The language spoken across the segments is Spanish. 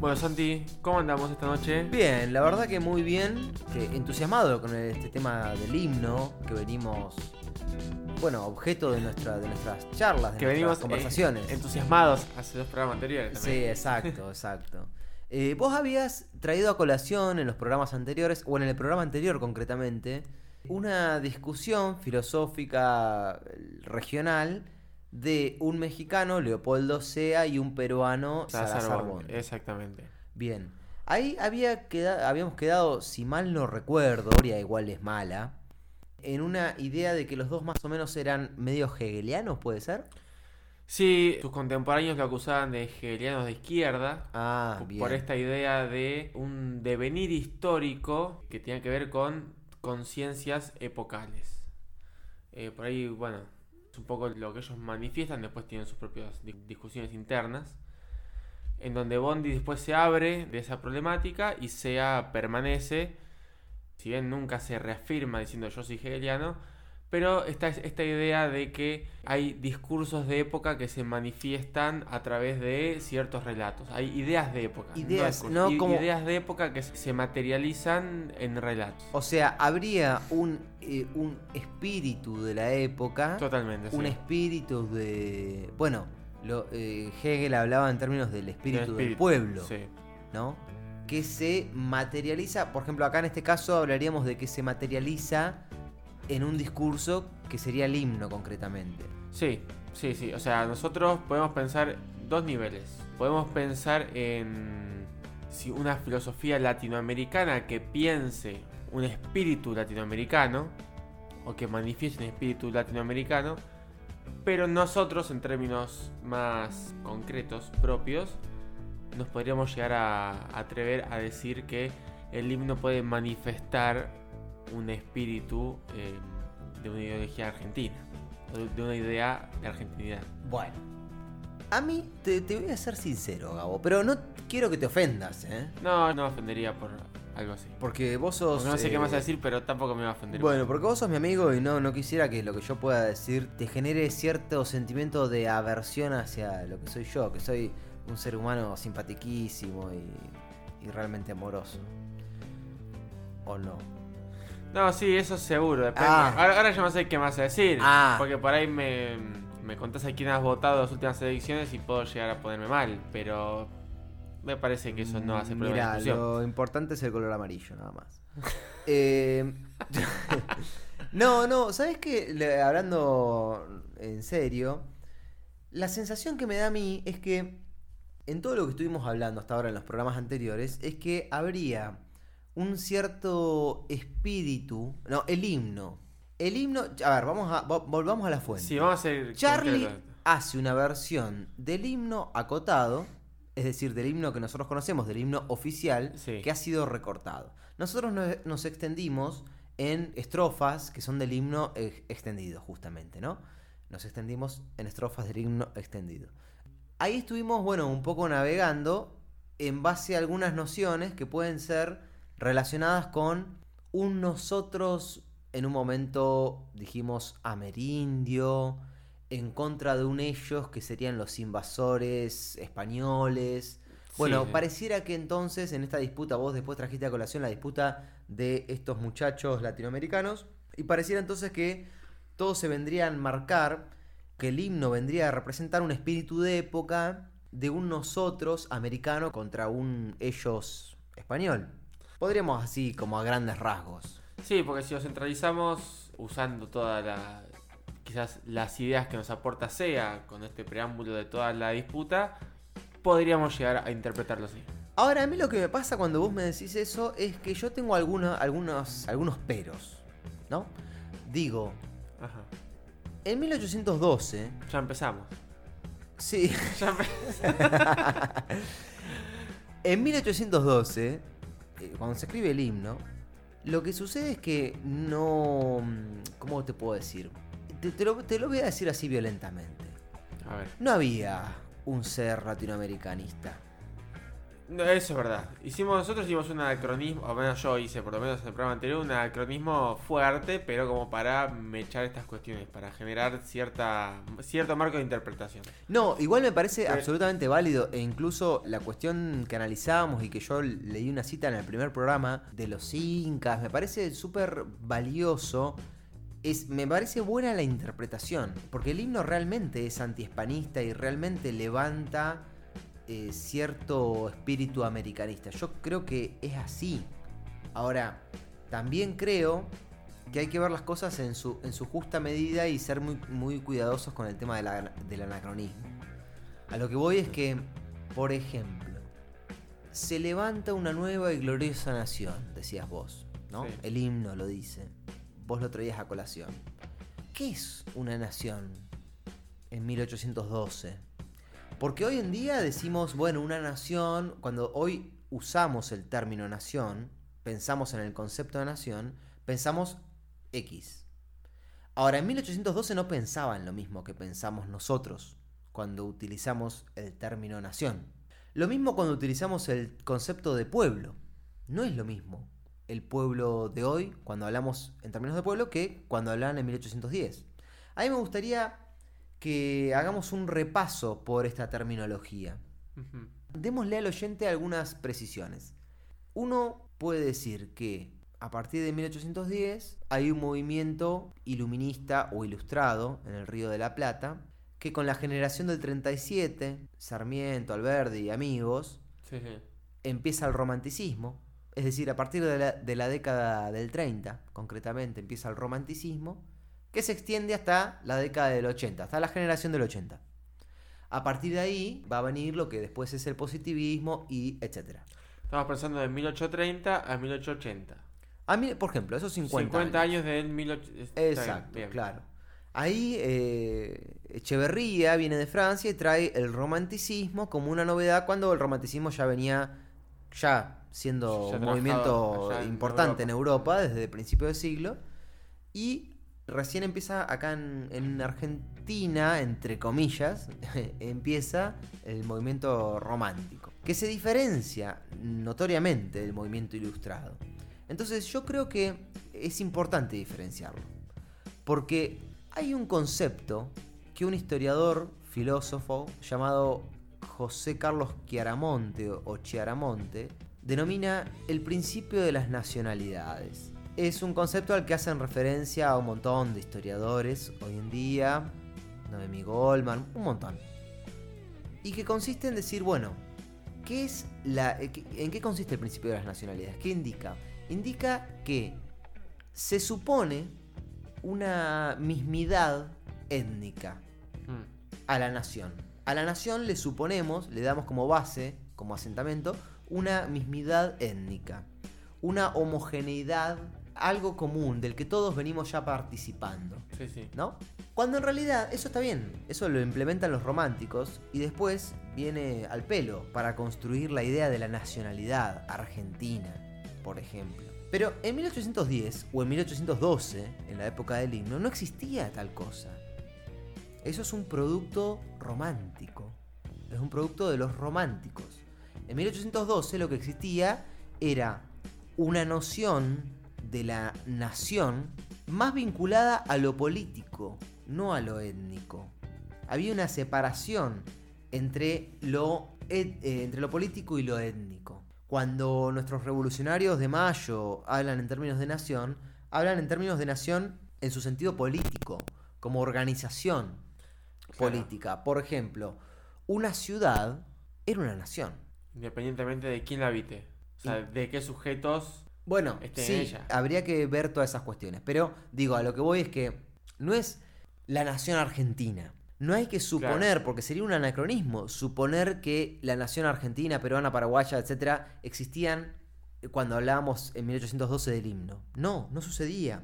Bueno, Santi, ¿cómo andamos esta noche? Bien, la verdad que muy bien. entusiasmado con este tema del himno que venimos. Bueno, objeto de, nuestra, de nuestras charlas, de Que nuestras venimos eh, conversaciones. entusiasmados hace dos programas anteriores Sí, también. exacto, exacto. Eh, vos habías traído a colación en los programas anteriores, o en el programa anterior concretamente, una discusión filosófica eh, regional de un mexicano, Leopoldo Sea, y un peruano, Salazar Salazar Bond, Bond. Exactamente. Bien. Ahí había queda- habíamos quedado, si mal no recuerdo, Oria igual es mala, en una idea de que los dos más o menos eran medio hegelianos, ¿puede ser? Sí, sus contemporáneos lo acusaban de hegelianos de izquierda. Ah, por- bien. por esta idea de un devenir histórico que tiene que ver con conciencias epocales. Eh, por ahí, bueno, un poco lo que ellos manifiestan, después tienen sus propias di- discusiones internas, en donde Bondi después se abre de esa problemática y Sea permanece, si bien nunca se reafirma diciendo yo soy hegeliano, pero esta, esta idea de que hay discursos de época que se manifiestan a través de ciertos relatos. Hay ideas de época. Ideas, no i- como- Ideas de época que se materializan en relatos. O sea, habría un, eh, un espíritu de la época, Totalmente, un sí. espíritu de... Bueno, lo, eh, Hegel hablaba en términos del espíritu del, espíritu, pueblo, Sí. ¿no? Que se materializa, por ejemplo, acá en este caso hablaríamos de que se materializa en un discurso que sería el himno concretamente. Sí, sí, sí. O sea, nosotros podemos pensar dos niveles. Podemos pensar en si una filosofía latinoamericana que piense un espíritu latinoamericano o que manifieste un espíritu latinoamericano, pero nosotros en términos más concretos, propios, nos podríamos llegar a atrever a decir que el himno puede manifestar un espíritu eh, de una ideología argentina, de- una idea de argentinidad. Bueno. A mí, te, te voy a ser sincero, Gabo, pero no quiero que te ofendas, ¿eh? No, no me ofendería por algo así. Porque vos sos... Porque no sé qué eh, más decir, pero tampoco me va a ofender. Bueno, porque vos sos mi amigo y no, no quisiera que lo que yo pueda decir te genere cierto sentimiento de aversión hacia lo que soy yo, que soy un ser humano simpatiquísimo y, y realmente amoroso. ¿O no? No, sí, eso seguro. depende. Ah. Ahora, ahora yo no sé qué más decir. Ah. Porque por ahí me, me contás a quién has votado las últimas elecciones y puedo llegar a ponerme mal. Pero me parece que eso no hace problema discusión. lo importante es el color amarillo, nada más. Eh, no, no, ¿sabes qué? Hablando en serio, la sensación que me da a mí es que en todo lo que estuvimos hablando hasta ahora en los programas anteriores, es que habría un cierto espíritu. No, el himno. El himno. A ver, vamos a, vo- volvamos a la fuente. Sí, vamos a ser. Charlie hace una versión del himno acotado, es decir, del himno que nosotros conocemos, del himno oficial, Sí. que ha sido recortado. Nosotros nos, nos extendimos en estrofas que son del himno eh, extendido, justamente, ¿no? Nos extendimos en estrofas del himno extendido. Ahí estuvimos, bueno, un poco navegando en base a algunas nociones que pueden ser relacionadas con un nosotros en un momento dijimos amerindio, en contra de un ellos que serían los invasores españoles. Bueno, Sí. pareciera que entonces en esta disputa, vos después trajiste a colación la disputa de estos muchachos latinoamericanos, y pareciera entonces que todos se vendrían a marcar, que el himno vendría a representar un espíritu de época de un nosotros americano contra un ellos español. Podríamos así como a grandes rasgos. Sí, porque si lo centralizamos usando toda la. quizás las ideas que nos aporta SEA con este preámbulo de toda la disputa, podríamos llegar a interpretarlo así. Ahora, a mí lo que me pasa cuando vos me decís eso es que yo tengo algunos, algunos, algunos peros, ¿no? Digo, Ajá. en 1812, Ya empezamos. sí, Ya empe- en 1812, eh, cuando se escribe el himno, Lo que sucede es que no... ¿Cómo te puedo decir? Te, te lo, te lo voy a decir así violentamente. A ver. No había un ser latinoamericanista. No, eso es verdad. Hicimos, nosotros hicimos un anacronismo, o menos yo hice, por lo menos en el programa anterior, un anacronismo fuerte, pero como para mechar estas cuestiones, para generar cierta cierto marco de interpretación. No, igual me parece Pero- absolutamente válido e incluso la cuestión que analizábamos y que yo leí una cita en el primer programa de los incas, me parece súper valioso. Es, me parece buena la interpretación, porque el himno realmente es antihispanista y realmente levanta eh, cierto espíritu americanista. Yo creo que es así. Ahora, también creo que hay que ver las cosas en su, en su justa medida y ser muy, muy cuidadosos con el tema de la- del anacronismo. A lo que voy es que, por ejemplo, se levanta una nueva y gloriosa nación, decías vos, ¿no? Sí. El himno lo dice. Vos lo traías a colación. ¿Qué es una nación en 1812? Porque hoy en día decimos, bueno, una nación, cuando hoy usamos el término nación, pensamos en el concepto de nación, pensamos X. Ahora, en 1812 no pensaban lo mismo que pensamos nosotros cuando utilizamos el término nación. Lo mismo cuando utilizamos el concepto de pueblo. No es lo mismo el pueblo de hoy, cuando hablamos en términos de pueblo, que cuando hablaban en 1810. A mí me gustaría que hagamos un repaso por esta terminología. Démosle al oyente algunas precisiones. Uno puede decir que a partir de 1810 hay un movimiento iluminista o ilustrado en el Río de la Plata que con la generación del 37, Sarmiento, Alberdi y amigos, Sí, sí. empieza el romanticismo. Es decir, a partir de la, de la década del 30, concretamente, empieza el romanticismo, que se extiende hasta la década del 80, hasta la generación del 80. A partir de ahí va a venir lo que después es el positivismo y etcétera. Estamos pensando de 1830 a 1880. A mí, por ejemplo, esos 50, 50, años del 1880. Exacto, claro. Ahí eh, Echeverría viene de Francia y trae el romanticismo como una novedad cuando el romanticismo ya venía ya siendo Ya un movimiento en importante en Europa. Europa desde el principio del siglo y recién empieza acá en, en Argentina, entre comillas, empieza el movimiento romántico, que se diferencia notoriamente del movimiento ilustrado. Entonces yo creo que es importante diferenciarlo. Porque hay un concepto que un historiador, filósofo, llamado José Carlos Chiaramonte o Chiaramonte, denomina el principio de las nacionalidades. Es un concepto al que hacen referencia a un montón de historiadores hoy en día, Noemi Goldman, un montón. Y que consiste en decir, bueno, ¿qué es la, eh, ¿en qué consiste el principio de las nacionalidades? ¿Qué indica? Indica que se supone una mismidad étnica Mm. a la nación. A la nación le suponemos, le damos como base, como asentamento, una mismidad étnica, una homogeneidad, algo común del que todos venimos ya participando. Sí, sí. ¿no? Cuando en realidad eso está bien, eso lo implementan los románticos y después viene al pelo para construir la idea de la nacionalidad argentina, por ejemplo. Pero en 1810 o en 1812, en la época del himno, no existía tal cosa. Eso es un producto romántico, es un producto de los románticos. En 1812 lo que existía era una noción de la nación más vinculada a lo político, no a lo étnico. Había una separación entre lo, et- eh, entre lo político y lo étnico. Cuando nuestros revolucionarios de Mayo hablan en términos de nación, hablan en términos de nación en su sentido político, como organización Claro. política. Por ejemplo, una ciudad era una nación. Independientemente de quién la habite. O sea, de qué sujetos. Bueno, Esté en sí, ella. habría que ver todas esas cuestiones. Pero digo, a lo que voy es que no es la nación argentina. No hay que suponer, porque sería un anacronismo, suponer que la nación argentina, peruana, paraguaya, etcétera, existían cuando hablábamos en 1812 del himno. No, no sucedía.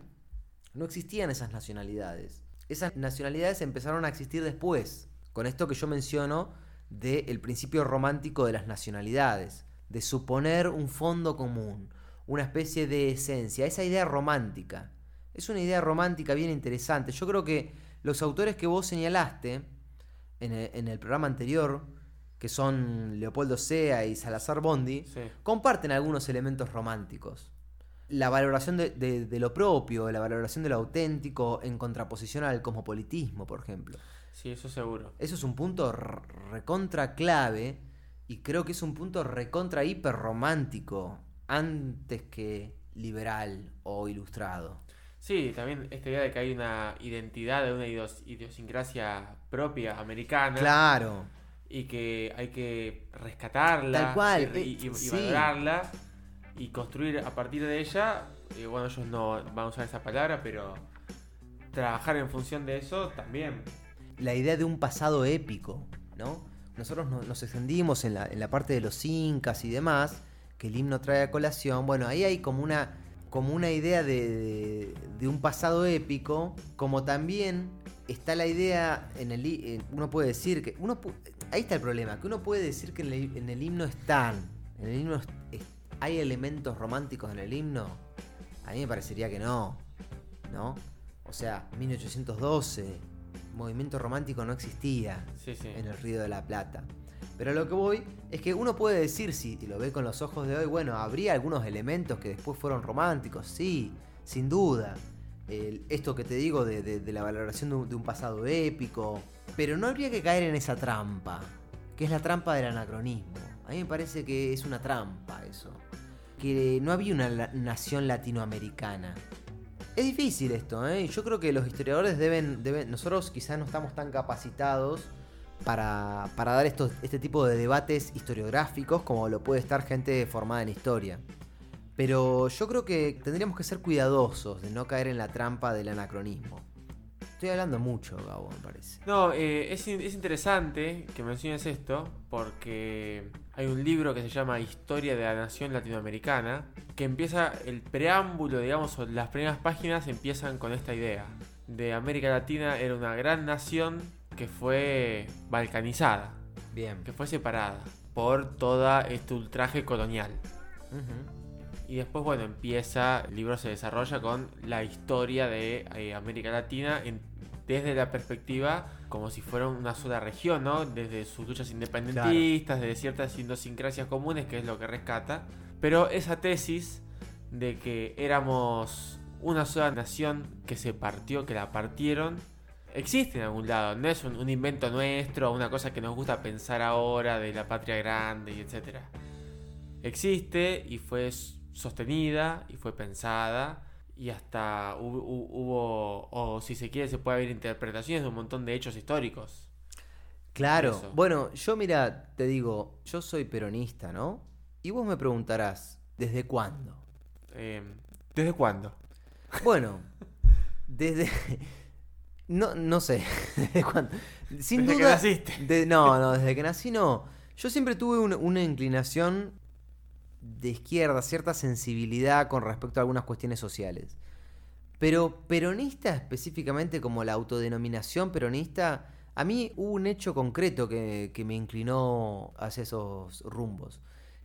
No existían esas nacionalidades. Esas nacionalidades empezaron a existir después, con esto que yo menciono del principio romántico de las nacionalidades, de suponer un fondo común, una especie de esencia, esa idea romántica. Es una idea romántica bien interesante. Yo creo que los autores que vos señalaste en el, en el programa anterior, que son Leopoldo Sea y Salazar Bondi, Sí. comparten algunos elementos románticos. La valoración de, de- de lo propio, la valoración de lo auténtico en contraposición al cosmopolitismo, por ejemplo. Sí, eso seguro. Eso es un punto recontra clave y creo que es un punto recontra hiper romántico antes que liberal o ilustrado. Sí, también esta idea de que hay una identidad, de una idios- idiosincrasia propia americana Claro, y que hay que rescatarla Tal cual, y, y- eh, y sí. valorarla y construir a partir de ella. eh, bueno, ellos no van a usar esa palabra, pero trabajar en función de eso también. la idea de un pasado épico, ¿no? Nosotros no- nos extendimos en la, en la parte de los incas y demás, que el himno trae a colación. Bueno, ahí hay como una, como una idea de, de- de un pasado épico, como también está la idea en el uno puede decir que uno ahí está el problema, que uno puede decir que en el, en el himno están, en el himno es- hay elementos románticos en el himno. A mí me parecería que no, ¿no? O sea, 1812, movimiento romántico no existía Sí, sí. en el Río de la Plata. Pero lo que voy es que uno puede decir, si lo ve con los ojos de hoy, bueno, habría algunos elementos que después fueron románticos, sí, sin duda. Esto que te digo de, la valoración de un, pasado épico. Pero no habría que caer en esa trampa, que es la trampa del anacronismo. A mí me parece que es una trampa eso. Que no había una nación latinoamericana. Es difícil esto, ¿eh? Yo creo que los historiadores deben nosotros quizás no estamos tan capacitados para, para dar estos, este tipo de debates historiográficos como lo puede estar gente formada en historia. Pero yo creo que tendríamos que ser cuidadosos de no caer en la trampa del anacronismo. Estoy hablando mucho, Gabo, me parece. No, eh, es, es interesante que menciones esto porque hay un libro que se llama Historia de la Nación Latinoamericana que empieza el preámbulo, digamos, o las primeras páginas empiezan con esta idea de América Latina era una gran nación que fue balcanizada, Bien. que fue separada por toda este ultraje colonial. Y después, bueno, empieza, el libro se desarrolla con la historia de eh, América Latina en- desde la perspectiva como si fuera una sola región, ¿no? Desde sus luchas independentistas, desde ciertas idiosincrasias comunes, que es lo que rescata. Pero esa tesis de que éramos una sola nación que se partió, que la partieron, existe en algún lado. No es un, un invento nuestro, una cosa que nos gusta pensar ahora de la patria grande y etcétera existe y fue sostenida y fue pensada y hasta hu- hu- hubo, o si se quiere, se puede haber interpretaciones de un montón de hechos históricos. Claro. Eso. Bueno, yo mira, te digo, yo soy peronista, ¿no? Y vos me preguntarás, ¿desde cuándo? Eh, ¿Desde cuándo? Bueno, desde... No, no sé. Sin Desde que naciste. de- no, no, desde que nací no. Yo siempre tuve un- una inclinación de izquierda, cierta sensibilidad con respecto a algunas cuestiones sociales. Pero peronista específicamente como la autodenominación peronista, a mí hubo un hecho concreto que, que me inclinó hacia esos rumbos,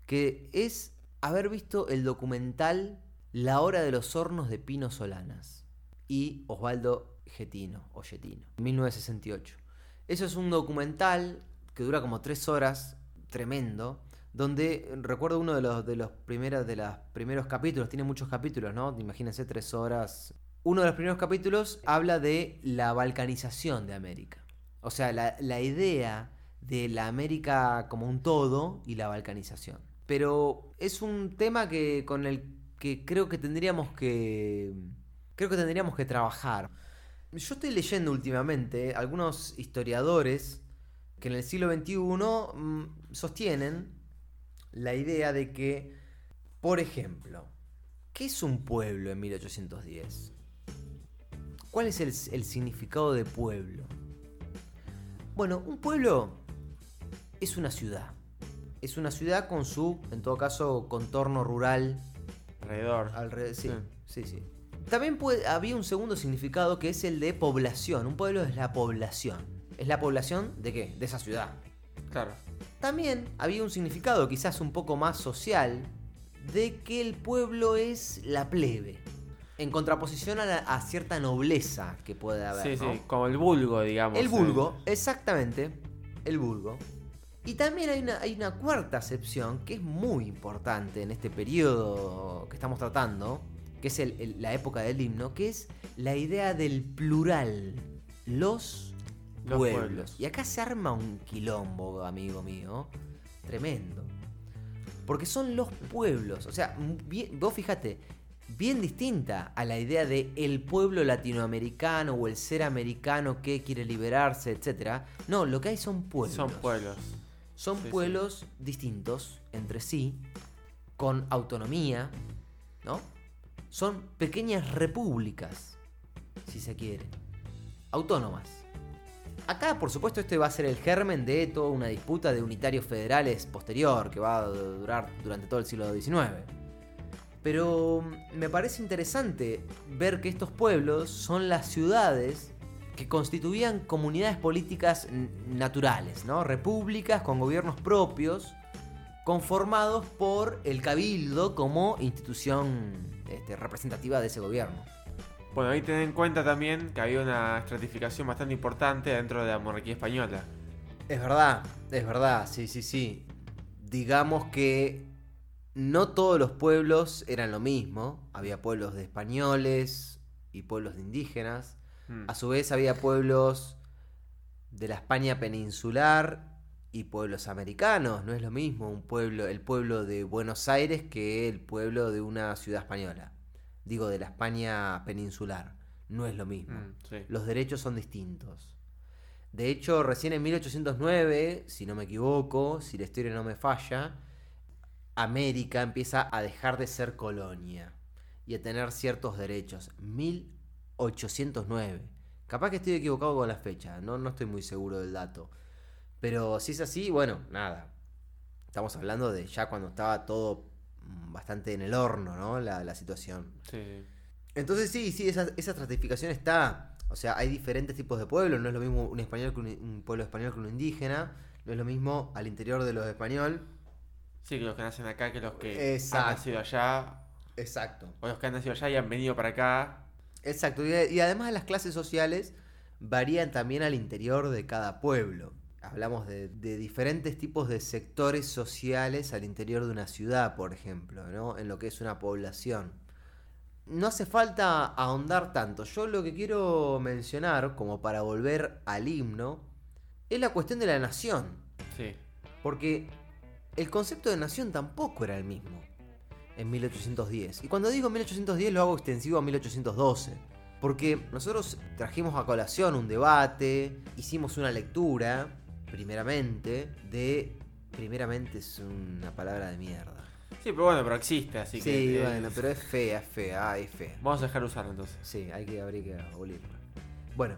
que es haber visto el documental La hora de los hornos de Pino Solanas y Osvaldo Getino, o Getino, 1968. Eso es un documental que dura como tres horas, tremendo, donde recuerdo uno de los, de los primeros, de los primeros capítulos, tiene muchos capítulos, ¿no? Imagínense tres horas. Uno de los primeros capítulos habla de la balcanización de América. O sea, la, la idea de la América como un todo y la balcanización. Pero es un tema que con el que creo que tendríamos que creo que tendríamos que trabajar. Yo estoy leyendo últimamente algunos historiadores que en el siglo XXI mm, sostienen la idea de que, por ejemplo, ¿qué es un pueblo en 1810? ¿Cuál es el, el significado de pueblo? Bueno, un pueblo es una ciudad. Es una ciudad con su, en todo caso, contorno rural Alrededor. alrededor. Sí, sí, sí. También puede- había un segundo significado que es el de población. Un pueblo es la población. ¿Es la población de qué? De esa ciudad. Claro. También había un significado quizás un poco más social de que el pueblo es la plebe. En contraposición a, la- a cierta nobleza que puede haber. Sí, ¿no? sí, como el vulgo, digamos. El eh. vulgo, exactamente. El vulgo. Y también hay una, hay una cuarta acepción que es muy importante en este periodo que estamos tratando, que es el- el- la época del himno, que es la idea del plural. Los, Los pueblos. pueblos. Y acá se arma un quilombo, amigo mío. Tremendo. Porque son los pueblos. O sea, bien- vos fíjate, bien distinta a la idea de el pueblo latinoamericano o el ser americano que quiere liberarse, etc. No, lo que hay son pueblos. Son pueblos. Son Sí, sí. pueblos distintos entre sí, con autonomía, ¿no? Son pequeñas repúblicas, si se quiere. Autónomas. Acá, por supuesto, este va a ser el germen de toda una disputa de unitarios federales posterior, que va a durar durante todo el siglo XIX. Pero mm, me parece interesante ver que estos pueblos son las ciudades que constituían comunidades políticas naturales, ¿no? Repúblicas con gobiernos propios, conformados por el cabildo como institución este, representativa de ese gobierno. Bueno, ahí ten en cuenta también que había una estratificación bastante importante dentro de la monarquía española. Es verdad, es verdad, sí, sí, sí. Digamos que no todos los pueblos eran lo mismo. Había pueblos de españoles y pueblos de indígenas. Mm. A su vez había pueblos de la España peninsular y pueblos americanos. No es lo mismo un pueblo, el pueblo de Buenos Aires que el pueblo de una ciudad española. Digo, de la España peninsular. No es lo mismo. Mm, sí. Los derechos son distintos. De hecho, recién en 1809, si no me equivoco, si la historia no me falla, América empieza a dejar de ser colonia y a tener ciertos derechos. 1809. Capaz que estoy equivocado con la fecha, no, no estoy muy seguro del dato. Pero si es así, bueno, nada. Estamos hablando de ya cuando estaba todo mm, bastante en el horno, ¿no? La, la situación. Sí. Entonces sí, sí, esa, esa estratificación está. O sea, hay diferentes tipos de pueblos. No es lo mismo un español que un, un pueblo español que un indígena. No es lo mismo al interior de los español. Sí, que los que nacen acá que los que Exacto. han nacido allá. Exacto. O los que han nacido allá y han venido para acá. Exacto. Y, y además las clases sociales varían también al interior de cada pueblo. Hablamos de, de diferentes tipos de sectores sociales al interior de una ciudad, por ejemplo, ¿no? En lo que es una población. No hace falta ahondar tanto. Yo lo que quiero mencionar, como para volver al himno, es la cuestión de la nación. Sí. Porque el concepto de nación tampoco era el mismo en 1810. Y cuando digo 1810 lo hago extensivo a 1812. Porque nosotros trajimos a colación un debate, hicimos una lectura, primeramente, de... Primeramente es una palabra de mierda. Sí, pero bueno, pero existe, así Sí, que. eh, bueno, pero es fea, es fea, ah, es fea. Vamos a dejar usarlo entonces. Sí, hay que, habría que abolirlo. Bueno,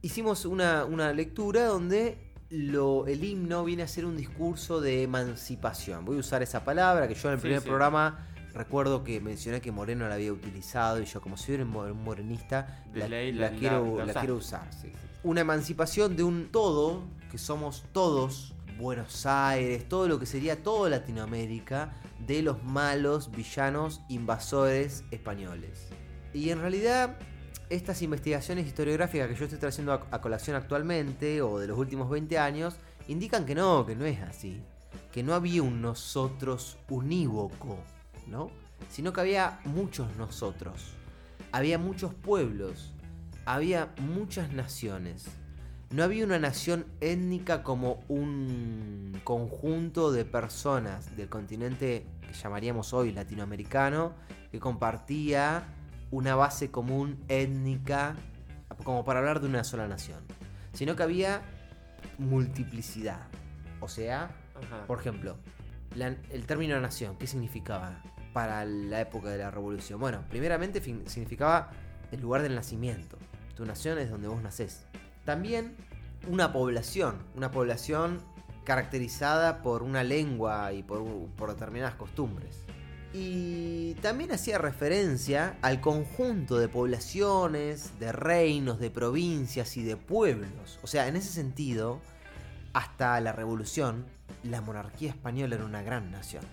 hicimos una, una lectura donde lo, el himno viene a ser un discurso de emancipación. Voy a usar esa palabra que yo en el Sí, primer sí. programa recuerdo que mencioné que Moreno la había utilizado y yo como soy un mo- un morenista la, ley la la- quiero, la- quiero usar. sí, sí. Una emancipación de un todo, que somos todos, Buenos Aires, todo lo que sería toda Latinoamérica, de los malos villanos invasores españoles. Y en realidad, estas investigaciones historiográficas que yo estoy trayendo a, a colación actualmente, o de los últimos 20 años, indican que no, que no es así. Que no había un nosotros unívoco, ¿no? Sino que había muchos nosotros. Había muchos pueblos. Había muchas naciones. No había una nación étnica como un conjunto de personas del continente que llamaríamos hoy latinoamericano que compartía una base común étnica como para hablar de una sola nación, sino que había multiplicidad. O sea, Ajá. por ejemplo, la- el término nación, ¿qué significaba para la época de la revolución? Bueno, primeramente significaba el lugar del nacimiento. Tu nación es donde vos nacés. También una población, una población caracterizada por una lengua y por, por determinadas costumbres. Y también hacía referencia al conjunto de poblaciones, de reinos, de provincias y de pueblos. O sea, en ese sentido, hasta la revolución, la monarquía española era una gran nación.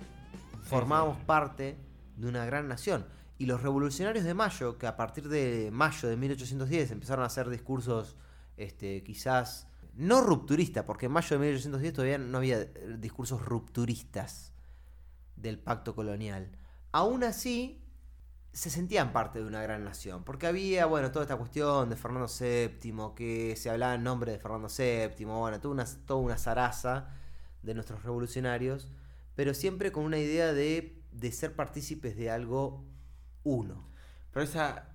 formábamos parte de una gran nación. Y los revolucionarios de Mayo, que a partir de mayo de 1810 empezaron a hacer discursos este, quizás no rupturistas, porque en mayo de 1810 todavía no había eh, discursos rupturistas del pacto colonial. Aún así, se sentían parte de una gran nación, porque había, bueno, toda esta cuestión de Fernando VII, que se hablaba en nombre de Fernando VII, bueno, toda una, toda una zaraza de nuestros revolucionarios, pero siempre con una idea de, de ser partícipes de algo uno. Pero esa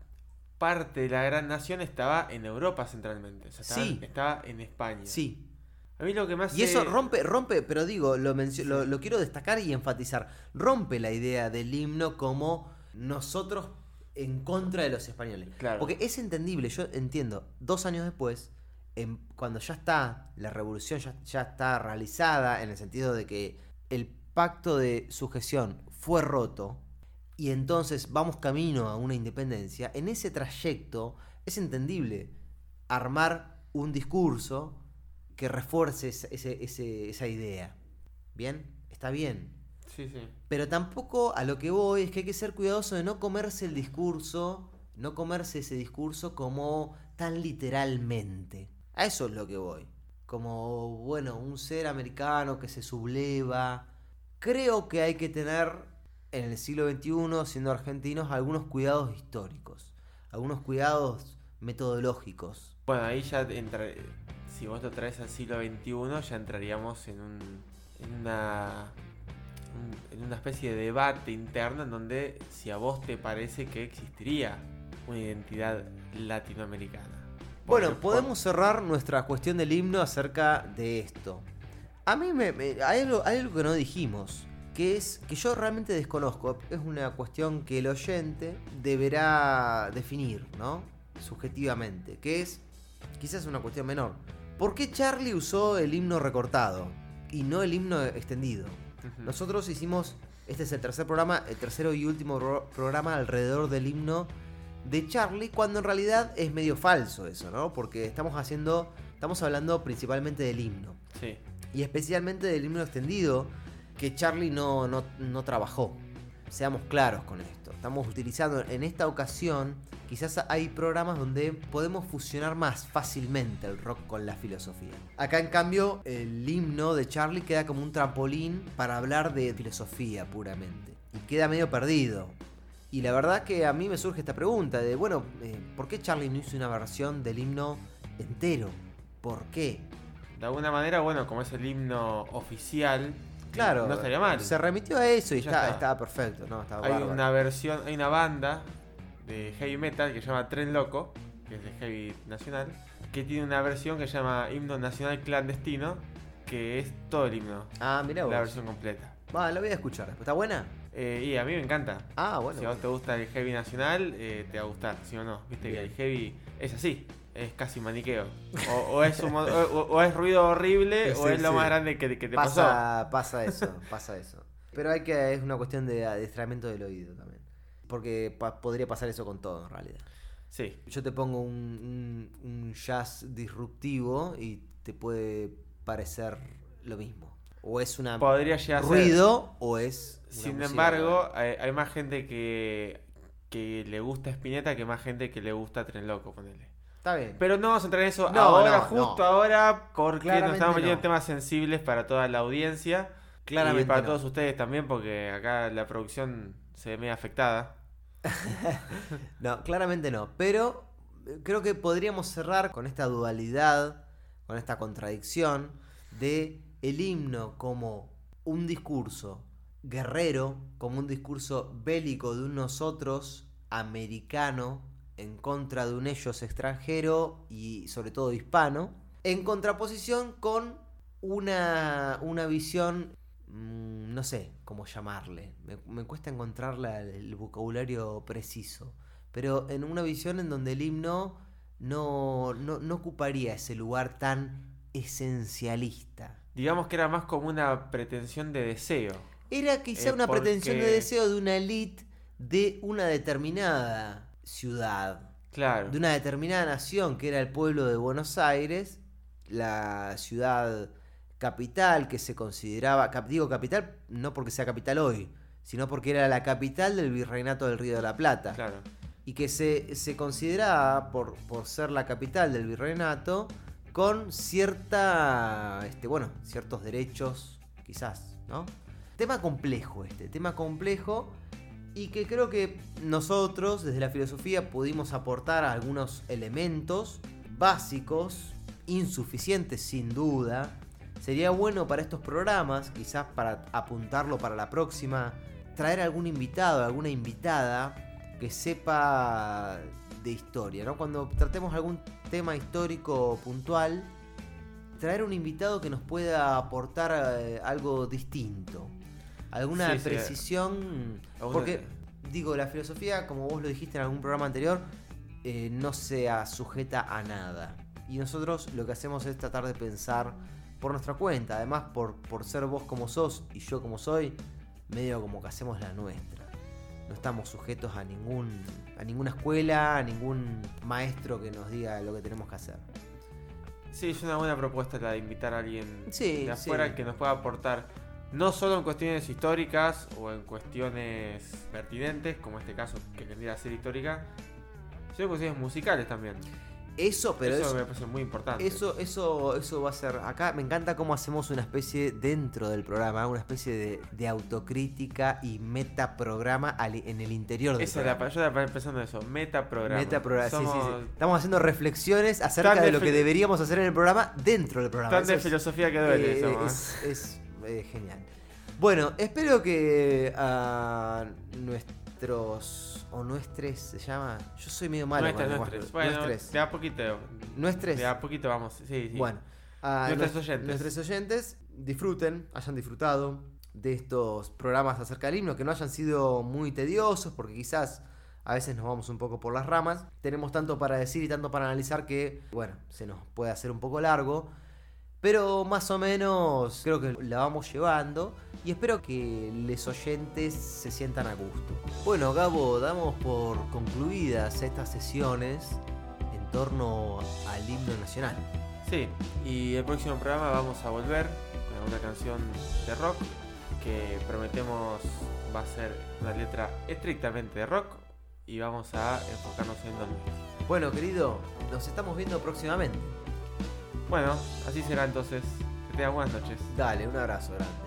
parte de la gran nación estaba en Europa centralmente. O sea, estaba, Sí. estaba en España. Sí. A mí lo que más Y eso rompe, rompe, pero digo, lo, mencio- lo, lo quiero destacar y enfatizar, rompe la idea del himno como nosotros en contra de los españoles. Claro. Porque es entendible, yo entiendo, dos años después, en- cuando ya está, la revolución ya, ya está realizada, en el sentido de que el pacto de sujeción fue roto, y entonces vamos camino a una independencia, en ese trayecto es entendible armar un discurso que refuerce ese- ese- ese- esa idea. ¿Bien? Está bien. Sí, sí. Pero tampoco a lo que voy es que hay que ser cuidadoso de no comerse el discurso, no comerse ese discurso como tan literalmente. A eso es lo que voy. Como, bueno, un ser americano que se subleva. Creo que hay que tener en el siglo XXI, siendo argentinos, algunos cuidados históricos, algunos cuidados metodológicos. Bueno, ahí ya entra. Si vos lo traes al siglo XXI, ya entraríamos en un. en una. un- en una especie de debate interno en donde si a vos te parece que existiría una identidad latinoamericana. Bueno, podemos cerrar nuestra cuestión del himno acerca de esto. A mí me, me- hay, algo, hay algo que no dijimos, que es que yo realmente desconozco. Es una cuestión que el oyente deberá definir, ¿no? Subjetivamente, que es quizás una cuestión menor. ¿Por qué Charlie usó el himno recortado y no el himno extendido? Nosotros hicimos, este es el tercer programa, el tercero y último pro- programa alrededor del himno de Charlie, cuando en realidad es medio falso eso, ¿no? Porque estamos haciendo, estamos hablando principalmente del himno. Sí. Y especialmente del himno extendido, que Charlie no, no, no trabajó. Seamos claros con esto. Estamos utilizando en esta ocasión, quizás hay programas donde podemos fusionar más fácilmente el rock con la filosofía. Acá en cambio, el himno de Charlie queda como un trampolín para hablar de filosofía puramente. Y queda medio perdido. Y la verdad que a mí me surge esta pregunta de, bueno, eh, ¿por qué Charlie no hizo una versión del himno entero? ¿Por qué? De alguna manera, bueno, como es el himno oficial, Claro, no estaría mal. Se remitió a eso y Ya está, está. estaba perfecto, ¿no? Estaba Hay bárbaro. una versión, hay una banda de heavy metal que se llama Tren Loco, que es de heavy nacional, que tiene una versión que se llama Himno Nacional Clandestino, que es todo el himno, Ah, mira vos. la versión completa. Va, la voy a escuchar. ¿Está buena? Eh, y a mí me encanta. Ah, bueno. si a vos te gusta el heavy nacional, eh, te va a gustar, si o no. Viste que el heavy es así, es casi maniqueo. O, o es, un o, o es ruido horrible o Sí, es lo sí. más grande que, que te pasó. pasa, pasa eso, pasa eso. Pero hay que, es una cuestión de adiestramiento del oído también. Porque pa- podría pasar eso con todo en realidad. Sí, Yo te pongo un, un- un jazz disruptivo y te puede parecer lo mismo. O es una podría llegar a ser. ruido o es. una Sin embargo, hay, hay más gente que, que le gusta Spinetta que más gente que le gusta Tren Loco, ponele. Está bien. Pero no vamos a entrar en eso No, ahora, no, justo no. ahora, porque Claramente nos estamos metiendo en temas sensibles para toda la audiencia. Claramente Y para todos ustedes también, porque acá la producción se ve medio afectada. No, claramente no. Pero eh, creo que podríamos cerrar con esta dualidad, con esta contradicción de el himno como un discurso guerrero, como un discurso bélico de un nosotros americano en contra de un ellos extranjero y sobre todo hispano, en contraposición con una, una visión, mm, no sé cómo llamarle, me, me cuesta encontrar la- el vocabulario preciso, pero en una visión en donde el himno no, no, no ocuparía ese lugar tan esencialista. Digamos que era más como una pretensión de deseo. Era quizá Eh, una pretensión de deseo de una elite de una determinada ciudad, Claro. de una determinada nación que era el pueblo de Buenos Aires, la ciudad capital que se consideraba, digo capital no porque sea capital hoy, sino porque era la capital del virreinato del Río de la Plata. Claro. Y que se, se consideraba, por, por ser la capital del virreinato, con cierta, este, bueno, ciertos derechos, quizás, ¿no? Tema complejo este, tema complejo y que creo que nosotros desde la filosofía pudimos aportar algunos elementos básicos, insuficientes sin duda. Sería bueno para estos programas, quizás para apuntarlo para la próxima, traer algún invitado, alguna invitada que sepa de historia, ¿no? Cuando tratemos algún tema histórico puntual, traer un invitado que nos pueda aportar eh, algo distinto, alguna Sí, precisión, porque digo, la filosofía, como vos lo dijiste en algún programa anterior, eh, no sea sujeta a nada. Y nosotros lo que hacemos es tratar de pensar por nuestra cuenta, además por, por ser vos como sos y yo como soy, medio como que hacemos la nuestra. No estamos sujetos a ningún a ninguna escuela, a ningún maestro que nos diga lo que tenemos que hacer. Sí, es una buena propuesta la de invitar a alguien Sí, de afuera sí. que nos pueda aportar no solo en cuestiones históricas o en cuestiones pertinentes, como este caso que quería ser histórica, sino en cuestiones musicales también. Eso, pero eso eso, me parece muy importante. eso, eso, eso va a ser. Acá me encanta cómo hacemos una especie dentro del programa, una especie de, de autocrítica y metaprograma al- en el interior del Esa es la, programa. yo estaba pensando en eso, metaprograma. Metaprograma, sí, sí, sí. Somos Estamos haciendo reflexiones acerca de de lo que deberíamos hacer en el programa dentro del programa. Tan Eso de es- filosofía que duele Eh, somos. es es, eh, genial. Bueno, espero que a nuestros o nuestros se llama. Yo soy medio malo. Nuestras, nuestras. lenguaje. Bueno, Nuestros. de a poquito. Nuestros. De a poquito vamos. Sí, sí. Bueno, a Nuestros nues- oyentes. nuestros oyentes disfruten, hayan disfrutado de estos programas acerca del himno, que no hayan sido muy tediosos, porque quizás a veces nos vamos un poco por las ramas. Tenemos tanto para decir y tanto para analizar que, bueno, se nos puede hacer un poco largo. Pero más o menos creo que la vamos llevando y espero que los oyentes se sientan a gusto. Bueno, Gabo, damos por concluidas estas sesiones en torno al himno nacional. Sí, y el próximo programa vamos a volver con una canción de rock que prometemos va a ser una letra estrictamente de rock y vamos a enfocarnos en nuestro. Bueno, querido, nos estamos viendo próximamente. Bueno, así será entonces. Que tengan buenas noches. Dale, un abrazo grande.